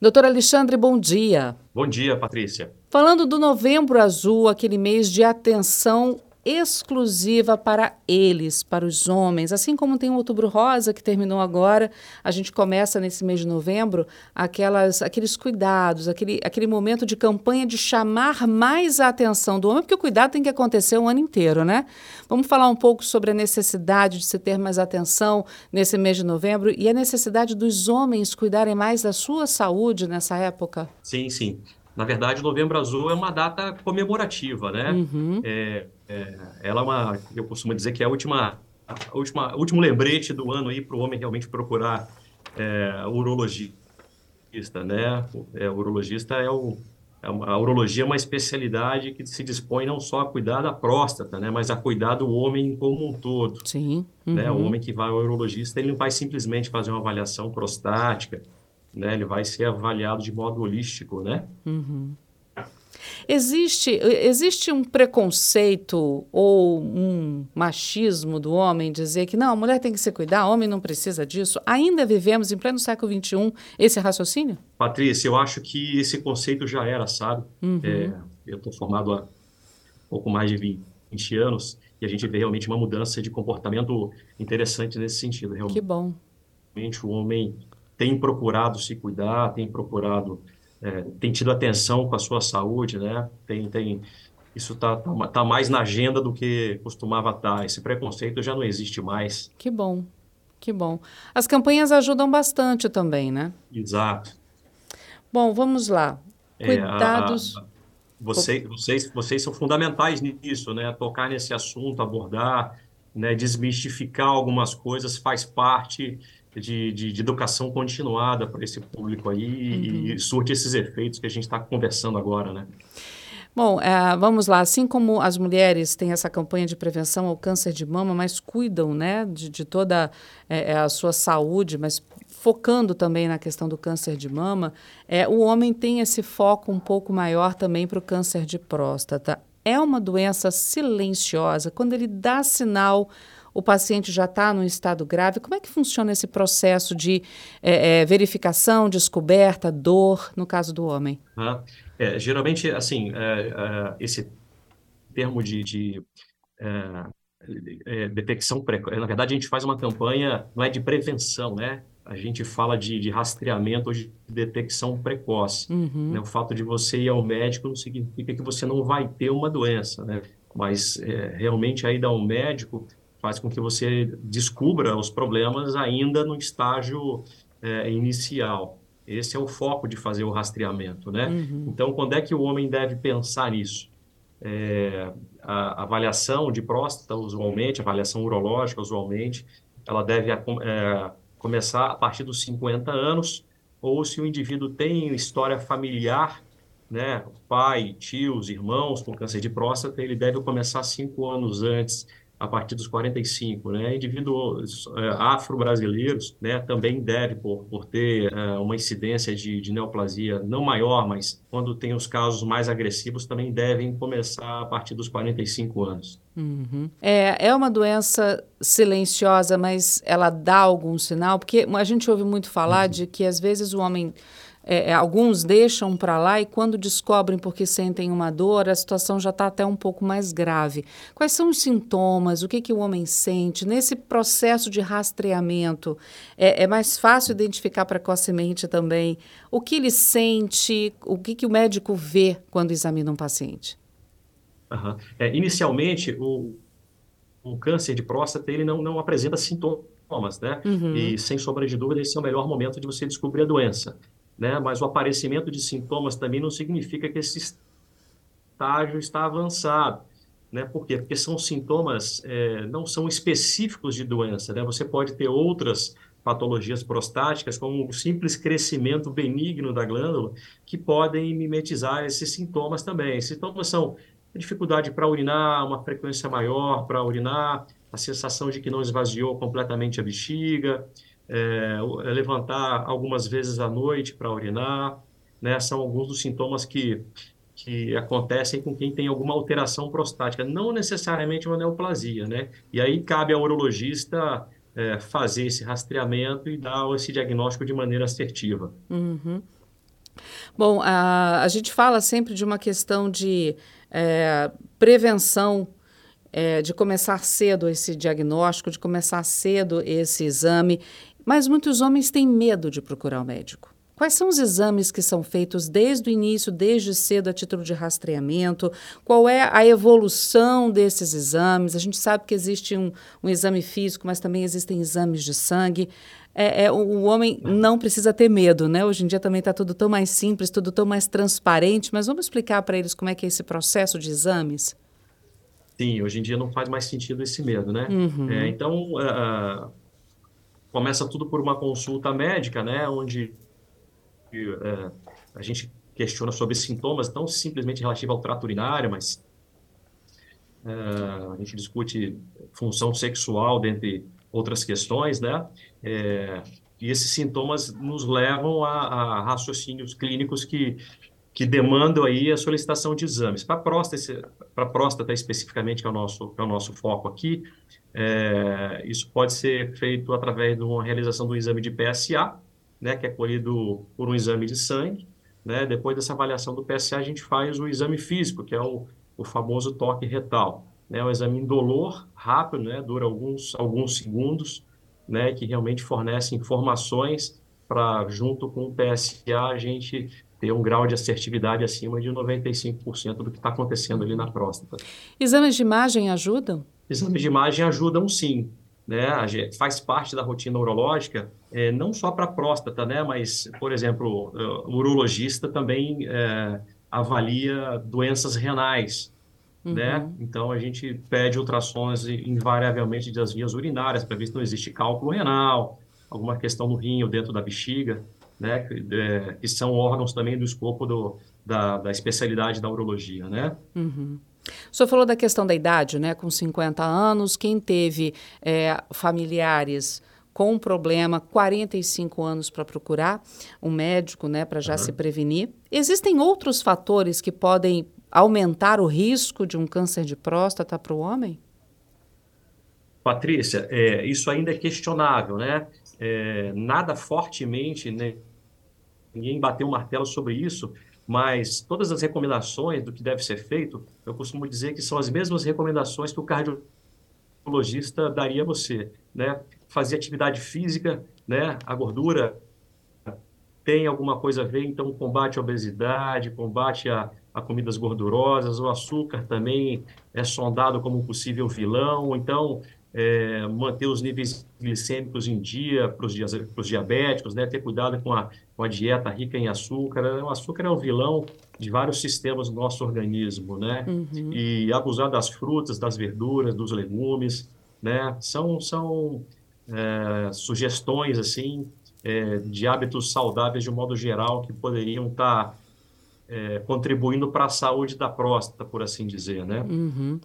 Doutor Alexandre, bom dia. Bom dia, Patrícia. Falando do Novembro Azul, aquele mês de atenção exclusiva para eles, para os homens. Assim como tem o Outubro Rosa, que terminou agora, a gente começa nesse mês de novembro aquelas, aqueles cuidados, aquele, aquele momento de campanha de chamar mais a atenção do homem, porque o cuidado tem que acontecer o ano inteiro, né? Vamos falar um pouco sobre a necessidade de se ter mais atenção nesse mês de novembro e a necessidade dos homens cuidarem mais da sua saúde nessa época? Sim, sim. Na verdade, Novembro Azul é uma data comemorativa, né? Uhum. É, é, ela é uma, eu costumo dizer que é a última, a última, último lembrete do ano aí para o homem realmente procurar é, urologista, né? É, urologista é o é a urologia é uma especialidade que se dispõe não só a cuidar da próstata, né, mas a cuidar do homem como um todo. Sim. Uhum. Né? O uhum. homem que vai ao urologista, ele não vai simplesmente fazer uma avaliação prostática, né? Ele vai ser avaliado de modo holístico, né? Uhum. Existe, existe um preconceito ou um machismo do homem dizer que não, a mulher tem que se cuidar, homem não precisa disso? Ainda vivemos em pleno século XXI esse raciocínio? Patrícia, eu acho que esse conceito já era, sabe? Uhum. É, eu estou formado há pouco mais de 20 anos e a gente vê realmente uma mudança de comportamento interessante nesse sentido. Realmente. Que bom. Realmente o homem tem procurado se cuidar, tem procurado, é, tem tido atenção com a sua saúde, né? Tem, tem, isso está tá, tá mais na agenda do que costumava estar. Esse preconceito já não existe mais. Que bom, que bom. As campanhas ajudam bastante também, né? Exato. Bom, vamos lá. Cuidados. É, a, a, vocês, vocês, vocês são fundamentais nisso, né? Tocar nesse assunto, abordar, né? desmistificar algumas coisas faz parte de, de, de educação continuada para esse público aí uhum. e surte esses efeitos que a gente está conversando agora, né? Bom, é, vamos lá. Assim como as mulheres têm essa campanha de prevenção ao câncer de mama, mas cuidam né, de, de toda é, é, a sua saúde, mas focando também na questão do câncer de mama, é, o homem tem esse foco um pouco maior também para o câncer de próstata. É uma doença silenciosa. Quando ele dá sinal o paciente já está num estado grave. Como é que funciona esse processo de é, é, verificação, descoberta, dor, no caso do homem? Ah, é, geralmente, assim, é, é, esse termo de, de é, detecção precoce, na verdade, a gente faz uma campanha, não é de prevenção, né? A gente fala de, de rastreamento ou de detecção precoce. Uhum. Né? O fato de você ir ao médico não significa que você não vai ter uma doença, né? Mas realmente aí dar um médico faz com que você descubra os problemas ainda no estágio é, inicial. Esse é o foco de fazer o rastreamento, né? Uhum. Então, quando é que o homem deve pensar nisso? É, a avaliação de próstata, usualmente, a avaliação urológica, usualmente, ela deve é, começar a partir dos 50 anos, ou se o indivíduo tem história familiar, né, pai, tios, irmãos com câncer de próstata, ele deve começar cinco anos antes a partir dos 45, né? Indivíduos é, afro-brasileiros, né, também deve, por, por ter é, uma incidência de, de, neoplasia não maior, mas quando tem os casos mais agressivos, também devem começar a partir dos 45 anos. Uhum. É, é uma doença silenciosa, mas ela dá algum sinal? Porque a gente ouve muito falar uhum. de que às vezes o homem é, é, alguns deixam para lá e quando descobrem porque sentem uma dor, a situação já está até um pouco mais grave. Quais são os sintomas? O que, que o homem sente? Nesse processo de rastreamento, é, é mais fácil identificar precocemente também o que ele sente, o que, que o médico vê quando examina um paciente? Uhum. É, inicialmente, o, o câncer de próstata ele não, não apresenta sintomas, né? Uhum. E sem sombra de dúvida, esse é o melhor momento de você descobrir a doença né? Mas o aparecimento de sintomas também não significa que esse estágio está avançado, né? Por quê? Porque são sintomas, é, não são específicos de doença, né? Você pode ter outras patologias prostáticas, como o simples crescimento benigno da glândula, que podem mimetizar esses sintomas também. Esses sintomas são dificuldade para urinar, uma frequência maior para urinar, a sensação de que não esvaziou completamente a bexiga, é, é, levantar algumas vezes à noite para urinar, né? São alguns dos sintomas que, que acontecem com quem tem alguma alteração prostática, não necessariamente uma neoplasia, né? E aí cabe ao urologista é, fazer esse rastreamento e dar esse diagnóstico de maneira assertiva. Uhum. Bom, a, a gente fala sempre de uma questão de é, prevenção, é, de começar cedo esse diagnóstico, de começar cedo esse exame, mas muitos homens têm medo de procurar o médico. Quais são os exames que são feitos desde o início, desde cedo, a título de rastreamento? Qual é a evolução desses exames? A gente sabe que existe um, um exame físico, mas também existem exames de sangue. É, é, o homem não precisa ter medo, né? Hoje em dia também está tudo tão mais simples, tudo tão mais transparente, mas vamos explicar para eles como é que é esse processo de exames? Sim, hoje em dia não faz mais sentido esse medo, né? Uhum. É, então, uh, começa tudo por uma consulta médica, né? Onde é, a gente questiona sobre sintomas tão simplesmente relativos ao trato urinário, mas é, a gente discute função sexual, dentre outras questões, né? É, e esses sintomas nos levam a, a, raciocínios clínicos que, que demandam aí a solicitação de exames. Para próstata, para próstata especificamente, que é o nosso, que é o nosso foco aqui, é, isso pode ser feito através de uma realização do exame de PSA, né, que é colhido por um exame de sangue. Né? Depois dessa avaliação do PSA, a gente faz o exame físico, que é o, o famoso toque retal. É né? um exame indolor, rápido, né? dura alguns, alguns segundos, né? que realmente fornece informações para, junto com o PSA, a gente ter um grau de assertividade acima de 95% do que está acontecendo ali na próstata. Exames de imagem ajudam? Exames de imagem ajudam sim né, faz parte da rotina urológica, é, não só para próstata, né, mas, por exemplo, o urologista também é, avalia doenças renais, né? uhum. né? Então, a gente pede ultrassons invariavelmente das vias urinárias para ver se não existe cálculo renal, alguma questão no rim ou dentro da bexiga, né? Que, é, que são órgãos também do escopo do, da, da especialidade da urologia, né? Uhum. O senhor falou da questão da idade, né? Com 50 anos, quem teve é, familiares com um problema, 45 anos para procurar um médico, né, para já uhum. se prevenir. Existem outros fatores que podem aumentar o risco de um câncer de próstata para o homem? Patrícia, é, isso ainda é questionável, né? É, nada fortemente, né? Ninguém bateu o martelo sobre isso, mas todas as recomendações do que deve ser feito, eu costumo dizer que são as mesmas recomendações que o cardiologista daria a você, né? Fazer atividade física, né? A gordura tem alguma coisa a ver, então combate a obesidade, combate a, a comidas gordurosas, o açúcar também é sondado como um possível vilão, então é, manter os níveis glicêmicos em dia para os diabéticos, né? ter cuidado com a, com a dieta rica em açúcar. O açúcar é o vilão de vários sistemas do nosso organismo, né? Uhum. E abusar das frutas, das verduras, dos legumes, né? São, são é, sugestões, assim, é, de hábitos saudáveis de um modo geral que poderiam estar tá é, contribuindo para a saúde da próstata, por assim dizer, né? Uhum.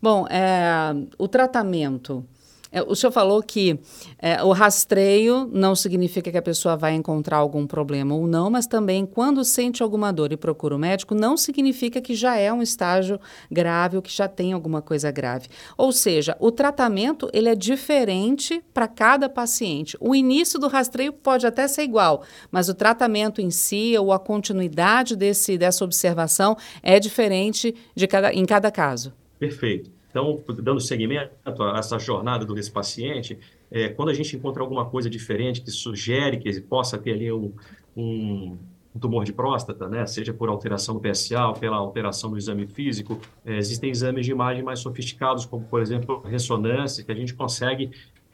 Bom, é, o tratamento é, o senhor falou que é, o rastreio não significa que a pessoa vai encontrar algum problema ou não, mas também quando sente alguma dor e procura o médico, não significa que já é um estágio grave ou que já tem alguma coisa grave. Ou seja, o tratamento ele é diferente para cada paciente. O início do rastreio pode até ser igual, mas o tratamento em si ou a continuidade desse, dessa observação é diferente de cada, em cada caso. Perfeito. Então, dando seguimento a essa jornada desse paciente, é, quando a gente encontra alguma coisa diferente que sugere que ele possa ter ali um, um, um tumor de próstata, né, seja por alteração do PSA ou pela alteração do exame físico, é, existem exames de imagem mais sofisticados, como, por exemplo, ressonância, que a gente consegue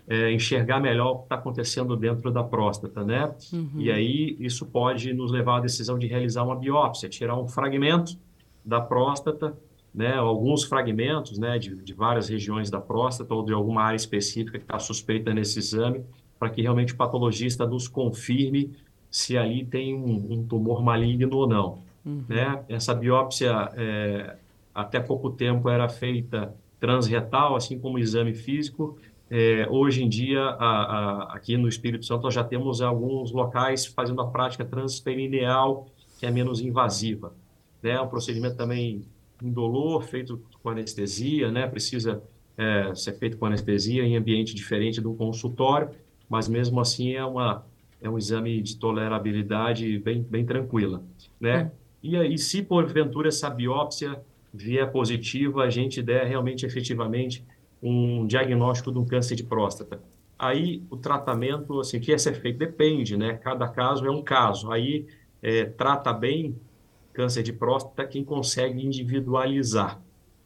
é, enxergar melhor o que está acontecendo dentro da próstata, né? Uhum. E aí isso pode nos levar à decisão de realizar uma biópsia, tirar um fragmento da próstata né, alguns fragmentos né, de, de várias regiões da próstata ou de alguma área específica que está suspeita nesse exame, para que realmente o patologista nos confirme se ali tem um, um tumor maligno ou não. Uhum. Né? Essa biópsia, é, até pouco tempo, era feita transretal, assim como o exame físico. É, hoje em dia, a, a, aqui no Espírito Santo, nós já temos alguns locais fazendo a prática transperineal, que é menos invasiva. Né? É um procedimento também indolor, feito com anestesia, né? Precisa é, ser feito com anestesia em ambiente diferente do consultório, mas mesmo assim é uma é um exame de tolerabilidade bem, bem tranquila, né? E aí, se porventura essa biópsia vier positiva, a gente der realmente, efetivamente, um diagnóstico de um câncer de próstata. Aí, o tratamento, assim, que ia ser feito depende, né? Cada caso é um caso. Aí, é, trata bem câncer de próstata quem consegue individualizar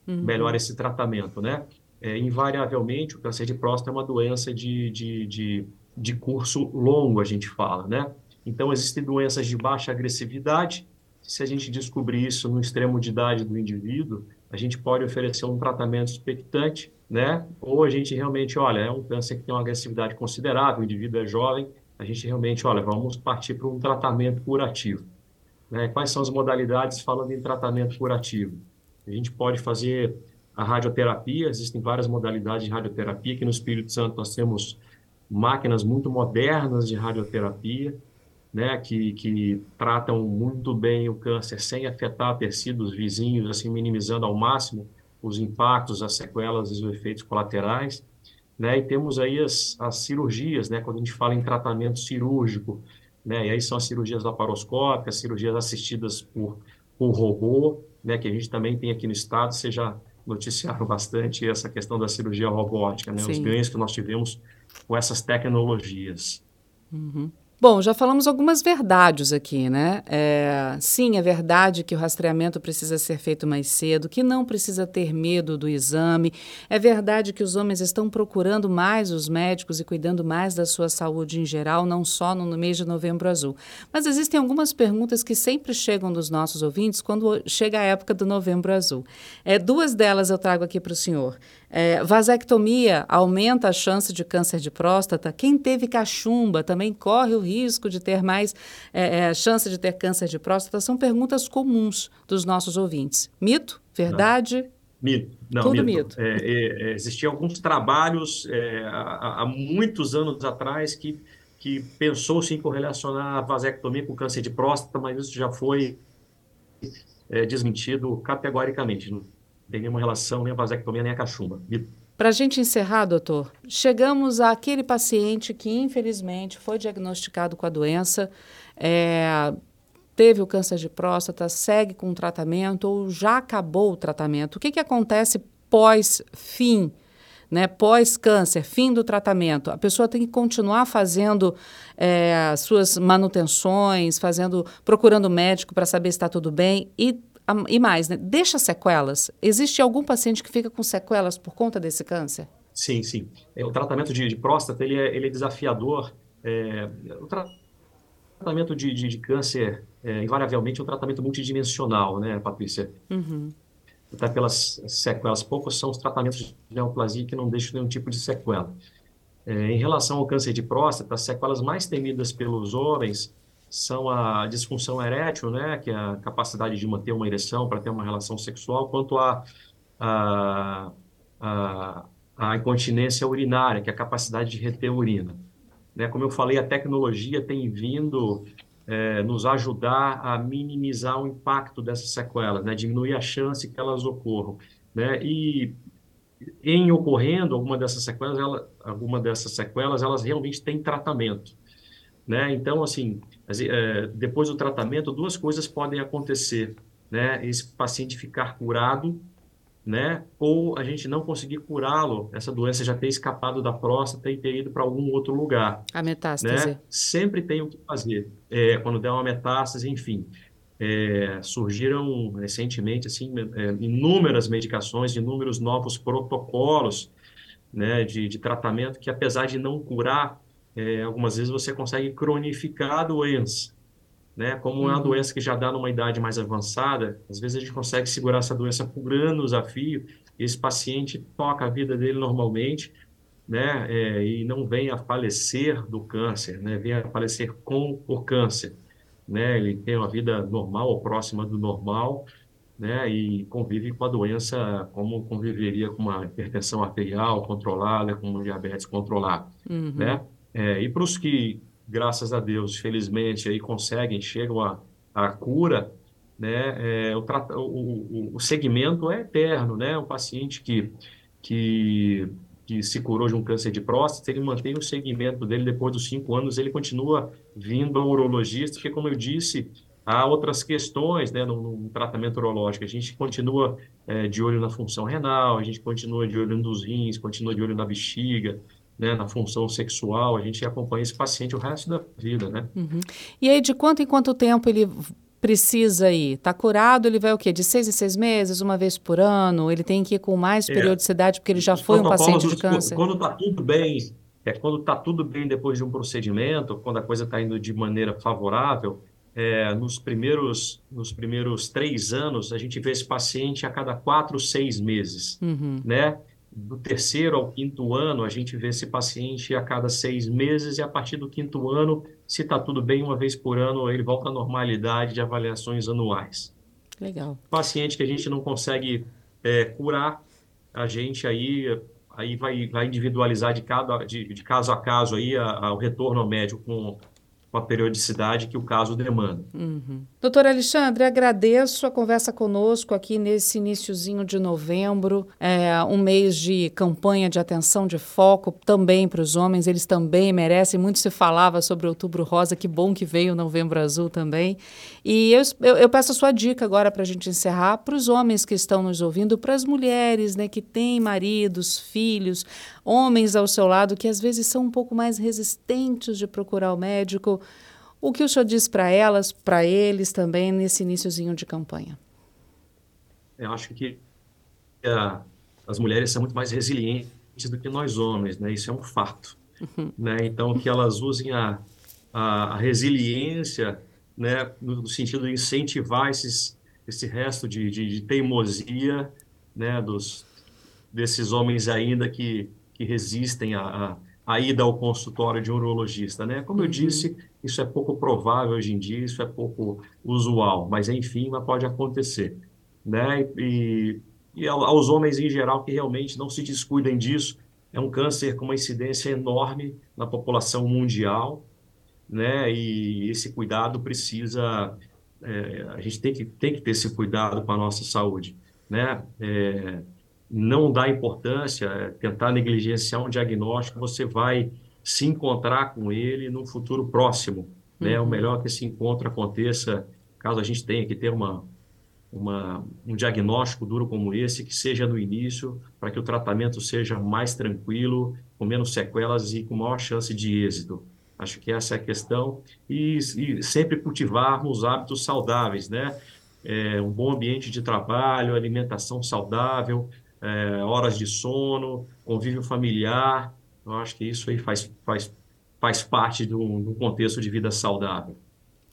uhum. melhor esse tratamento, né? É, invariavelmente, o câncer de próstata é uma doença de, de, de, de curso longo, a gente fala, né? Então, existem doenças de baixa agressividade. Se a gente descobrir isso no extremo de idade do indivíduo, a gente pode oferecer um tratamento expectante, né? Ou a gente realmente, olha, é um câncer que tem uma agressividade considerável, o indivíduo é jovem, a gente realmente, olha, vamos partir para um tratamento curativo. Né? Quais são as modalidades falando em tratamento curativo? A gente pode fazer a radioterapia, existem várias modalidades de radioterapia, que no Espírito Santo nós temos máquinas muito modernas de radioterapia, né, que, que tratam muito bem o câncer sem afetar tecidos vizinhos, assim, minimizando ao máximo os impactos, as sequelas e os efeitos colaterais. Né, e temos aí as, as cirurgias, né, quando a gente fala em tratamento cirúrgico, né? E aí são as cirurgias laparoscópicas, cirurgias assistidas por, por robô, né? Que a gente também tem aqui no estado, você já noticiaram bastante essa questão da cirurgia robótica, né? Os ganhos que nós tivemos com essas tecnologias. Uhum. Bom, já falamos algumas verdades aqui, né? É, sim, é verdade que o rastreamento precisa ser feito mais cedo, que não precisa ter medo do exame. É verdade que os homens estão procurando mais os médicos e cuidando mais da sua saúde em geral, não só no mês de novembro azul. Mas existem algumas perguntas que sempre chegam dos nossos ouvintes quando chega a época do novembro azul. É, duas delas eu trago aqui para o senhor. É, vasectomia aumenta a chance de câncer de próstata. Quem teve cachumba também corre o risco de ter mais é, é, chance de ter câncer de próstata. São perguntas comuns dos nossos ouvintes. Mito? Verdade? Não. Mito. Não, Tudo mito. mito. É, é, é, existiam alguns trabalhos há, há, muitos anos atrás que, que pensou-se em correlacionar a vasectomia com câncer de próstata, mas isso já foi desmentido categoricamente tem nenhuma relação nem a vasectomia nem a cachumba. Para a gente encerrar, doutor, chegamos àquele paciente que infelizmente foi diagnosticado com a doença, é, teve o câncer de próstata, segue com o tratamento ou já acabou o tratamento. O que, que acontece pós-fim? Né, pós-câncer, fim do tratamento, a pessoa tem que continuar fazendo é, suas manutenções, fazendo, procurando médico para saber se está tudo bem e e mais, né? deixa sequelas? Existe algum paciente que fica com sequelas por conta desse câncer? Sim, sim. É, o tratamento de, de próstata ele é, ele é desafiador. É, o tra tratamento de, de, de câncer, é, invariavelmente, é um tratamento multidimensional, né, Patrícia? Uhum. Até pelas sequelas. Poucos são os tratamentos de neoplasia que não deixam nenhum tipo de sequela. É, em relação ao câncer de próstata, as sequelas mais temidas pelos homens são a disfunção erétil, né, que é a capacidade de manter uma ereção para ter uma relação sexual, quanto a, a, a, a, incontinência urinária, que é a capacidade de reter urina. Né, como eu falei, a tecnologia tem vindo é, nos ajudar a minimizar o impacto dessas sequelas, né, diminuir a chance que elas ocorram. Né, e em ocorrendo alguma dessas sequelas, ela, alguma dessas sequelas, elas realmente têm tratamento. Né? Então, assim, é, depois do tratamento, duas coisas podem acontecer, né? Esse paciente ficar curado, né? Ou a gente não conseguir curá-lo, essa doença já ter escapado da próstata e ter ido para algum outro lugar. A metástase. Né? Sempre tem o que fazer. É, quando der uma metástase, enfim. É, surgiram recentemente assim é, inúmeras medicações, inúmeros novos protocolos né, de, de tratamento que, apesar de não curar, é, algumas vezes você consegue cronificar a doença. Né? Como é uma uhum. doença que já dá numa idade mais avançada, às vezes a gente consegue segurar essa doença por anos a fio, e esse paciente toca a vida dele normalmente, né? É, e não vem a falecer do câncer, né? Vem a falecer com o câncer, né? Ele tem uma vida normal ou próxima do normal, né? E convive com a doença como conviveria com uma hipertensão arterial controlada, com uma diabetes controlada, uhum. né? É, e para os que, graças a Deus, felizmente, aí conseguem, chegam à, à cura, né, é, o, o, o, segmento é eterno, né? Um paciente que, que, que se curou de um câncer de próstata, ele mantém o segmento dele depois dos cinco anos, ele continua vindo ao urologista, porque, como eu disse, há outras questões né, no, no tratamento urológico. A gente continua é, de olho na função renal, a gente continua de olho nos rins, continua de olho na bexiga, né, na função sexual, a gente acompanha esse paciente o resto da vida, né? Uhum. E aí, de quanto em quanto tempo ele precisa ir? Está curado, ele vai o quê? De seis em seis meses, uma vez por ano? Ele tem que ir com mais é. periodicidade porque ele já foi um paciente de câncer? Quando está tudo bem, é quando está tudo bem depois de um procedimento, quando a coisa está indo de maneira favorável, é, nos primeiros nos primeiros três anos a gente vê esse paciente a cada quatro, seis meses, uhum. né? Do terceiro ao quinto ano, a gente vê esse paciente a cada seis meses e a partir do quinto ano, se está tudo bem, uma vez por ano, ele volta à normalidade de avaliações anuais. Legal. Paciente que a gente não consegue é, curar, a gente aí, aí vai, vai individualizar de, cada, de, de caso a caso aí a, a, o retorno ao médico com com a periodicidade que o caso demanda. Uhum. Doutor Alexandre, agradeço a conversa conosco aqui nesse iníciozinho de novembro, é, um mês de campanha de atenção, de foco também para os homens, eles também merecem. Muito se falava sobre Outubro Rosa, que bom que veio o Novembro Azul também. E eu, eu, eu peço a sua dica agora para a gente encerrar, para os homens que estão nos ouvindo, para as mulheres né, que têm maridos, filhos, homens ao seu lado que às vezes são um pouco mais resistentes de procurar o médico. O que o senhor diz para elas, para eles também, nesse iníciozinho de campanha? Eu acho que uh, as mulheres são muito mais resilientes do que nós homens, né? Isso é um fato. Uhum. Né? Então, que elas usem a, a, a resiliência né? no, no, sentido de incentivar esses, esse resto de, de, de teimosia né? Dos, desses homens ainda que que resistem à, à ida ao consultório de um urologista, né? Como eu uhum. disse, isso é pouco provável hoje em dia, isso é pouco usual, mas enfim, mas pode acontecer, né? E, e aos homens em geral que realmente não se descuidem disso, é um câncer com uma incidência enorme na população mundial, né? E esse cuidado precisa, é, a gente tem que, tem que ter esse cuidado com a nossa saúde, né? É, não dar importância, é, tentar negligenciar um diagnóstico, você vai se encontrar com ele no futuro próximo. Né? Uhum. O melhor é que esse encontro aconteça, caso a gente tenha que ter uma, uma, um diagnóstico duro como esse, que seja no início, para que o tratamento seja mais tranquilo, com menos sequelas e com maior chance de êxito. Acho que essa é a questão. E, e sempre cultivarmos hábitos saudáveis, né? É, um bom ambiente de trabalho, alimentação saudável, é, horas de sono, convívio familiar. Eu acho que isso aí faz, faz, faz parte do, do contexto de vida saudável.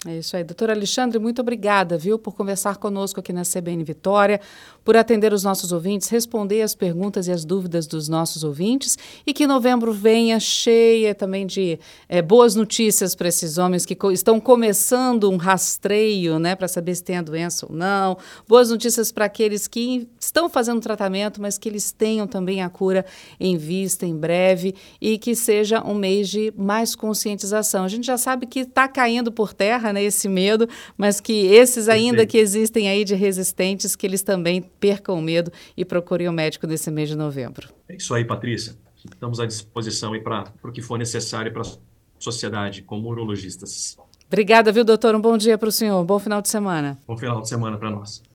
É isso aí. Doutor Alexandre, muito obrigada, viu, por conversar conosco aqui na CBN Vitória, por atender os nossos ouvintes, responder as perguntas e as dúvidas dos nossos ouvintes e que novembro venha cheia também de é, boas notícias para esses homens que co estão começando um rastreio, né, para saber se tem a doença ou não. Boas notícias para aqueles que estão fazendo tratamento, mas que eles tenham também a cura em vista em breve e que seja um mês de mais conscientização. A gente já sabe que está caindo por terra né, esse medo, mas que esses ainda que existem aí de resistentes, que eles também percam o medo e procurem o médico nesse mês de novembro. É isso aí, Patrícia. Estamos à disposição aí para o que for necessário para a sociedade, como urologistas. Obrigada, viu, doutor? Um bom dia para o senhor. Bom final de semana. Bom final de semana para nós.